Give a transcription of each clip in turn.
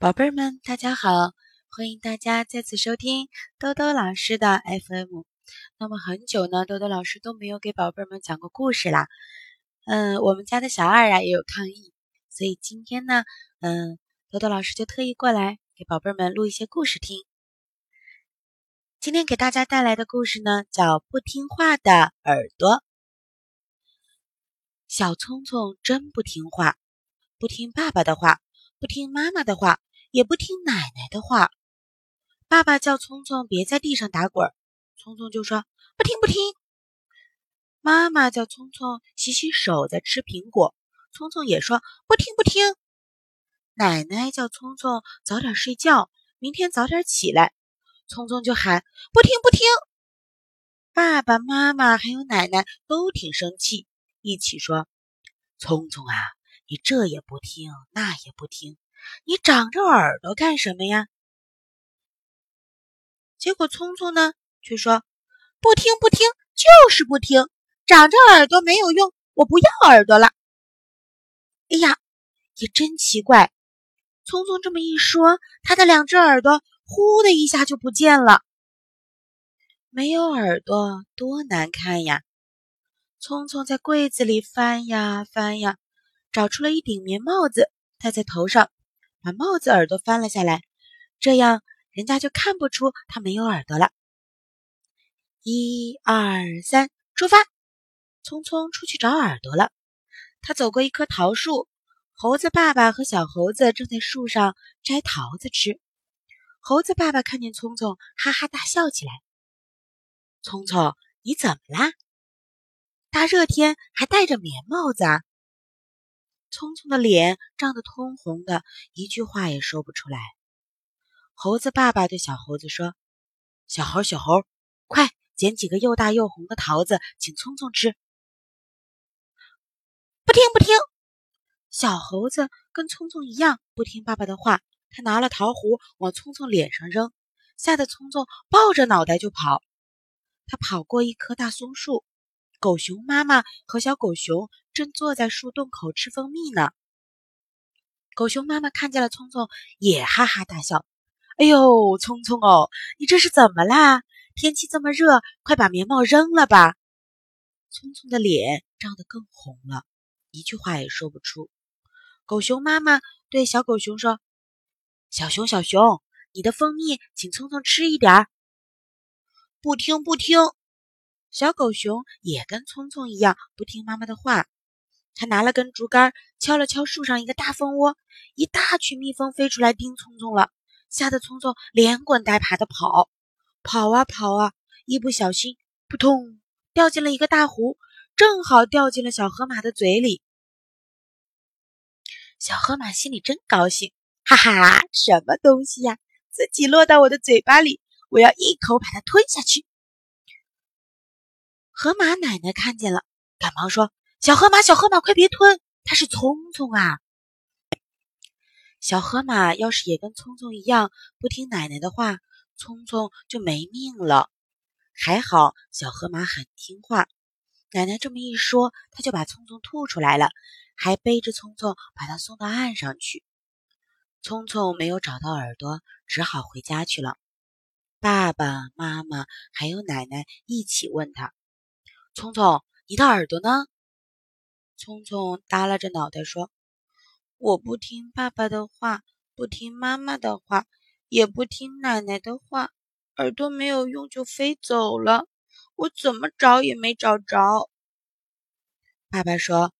宝贝儿们，大家好！欢迎大家再次收听豆豆老师的 FM。那么很久呢，豆豆老师都没有给宝贝儿们讲过故事啦。嗯，我们家的小二啊也有抗议，所以今天呢，嗯，豆豆老师就特意过来给宝贝儿们录一些故事听。今天给大家带来的故事呢，叫《不听话的耳朵》。小聪聪真不听话，不听爸爸的话，不听妈妈的话。也不听奶奶的话，爸爸叫聪聪别在地上打滚，聪聪就说不听不听。妈妈叫聪聪洗洗手再吃苹果，聪聪也说不听不听。奶奶叫聪聪早点睡觉，明天早点起来，聪聪就喊不听不听。爸爸妈妈还有奶奶都挺生气，一起说：“聪聪啊，你这也不听，那也不听。”你长着耳朵干什么呀？结果聪聪呢，却说：“不听不听，就是不听。长着耳朵没有用，我不要耳朵了。”哎呀，也真奇怪。聪聪这么一说，他的两只耳朵呼的一下就不见了。没有耳朵多难看呀！聪聪在柜子里翻呀翻呀，找出了一顶棉帽子，戴在头上。把帽子耳朵翻了下来，这样人家就看不出他没有耳朵了。一二三，出发！匆匆出去找耳朵了。他走过一棵桃树，猴子爸爸和小猴子正在树上摘桃子吃。猴子爸爸看见聪聪，哈哈大笑起来。聪聪，你怎么啦？大热天还戴着棉帽子啊？聪聪的脸涨得通红的，一句话也说不出来。猴子爸爸对小猴子说：“小猴，小猴，快捡几个又大又红的桃子，请聪聪吃。”不听不听，小猴子跟聪聪一样不听爸爸的话。他拿了桃核往聪聪脸上扔，吓得聪聪抱着脑袋就跑。他跑过一棵大松树。狗熊妈妈和小狗熊正坐在树洞口吃蜂蜜呢。狗熊妈妈看见了聪聪，也哈哈大笑。“哎呦，聪聪哦，你这是怎么啦？天气这么热，快把棉帽扔了吧！”聪聪的脸涨得更红了，一句话也说不出。狗熊妈妈对小狗熊说：“小熊，小熊，你的蜂蜜，请聪聪吃一点儿。”不听，不听。小狗熊也跟聪聪一样不听妈妈的话，他拿了根竹竿敲了敲树上一个大蜂窝，一大群蜜蜂飞出来叮聪聪了，吓得聪聪连滚带爬的跑，跑啊跑啊，一不小心扑通掉进了一个大湖，正好掉进了小河马的嘴里。小河马心里真高兴，哈哈，什么东西呀，自己落到我的嘴巴里，我要一口把它吞下去。河马奶奶看见了，赶忙说：“小河马，小河马，快别吞，它是聪聪啊！”小河马要是也跟聪聪一样不听奶奶的话，聪聪就没命了。还好小河马很听话，奶奶这么一说，它就把聪聪吐出来了，还背着聪聪把他送到岸上去。聪聪没有找到耳朵，只好回家去了。爸爸妈妈还有奶奶一起问他。聪聪，你的耳朵呢？聪聪耷拉着脑袋说：“我不听爸爸的话，不听妈妈的话，也不听奶奶的话，耳朵没有用就飞走了。我怎么找也没找着。”爸爸说：“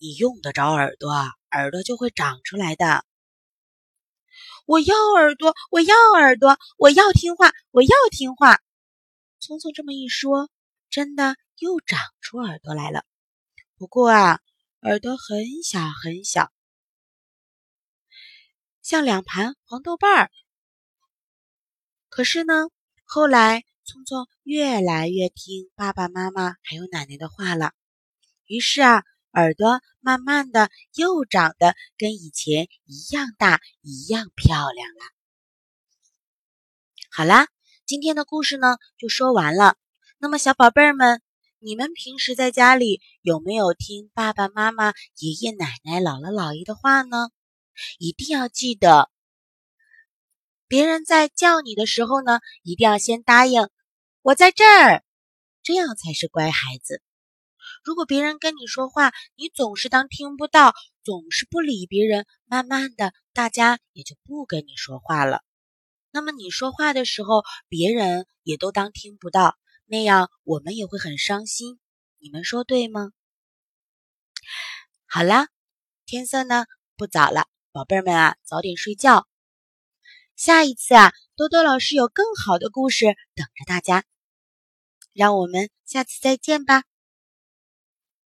你用得着耳朵，耳朵就会长出来的。”我要耳朵，我要耳朵，我要听话，我要听话。聪聪这么一说。真的又长出耳朵来了，不过啊，耳朵很小很小，像两盘黄豆瓣儿。可是呢，后来聪聪越来越听爸爸妈妈还有奶奶的话了，于是啊，耳朵慢慢的又长得跟以前一样大，一样漂亮了。好啦，今天的故事呢就说完了。那么，小宝贝儿们，你们平时在家里有没有听爸爸妈妈、爷爷奶奶、姥姥姥爷的话呢？一定要记得，别人在叫你的时候呢，一定要先答应“我在这儿”，这样才是乖孩子。如果别人跟你说话，你总是当听不到，总是不理别人，慢慢的，大家也就不跟你说话了。那么你说话的时候，别人也都当听不到，那样我们也会很伤心。你们说对吗？好啦，天色呢不早了，宝贝儿们啊，早点睡觉。下一次啊，多多老师有更好的故事等着大家，让我们下次再见吧。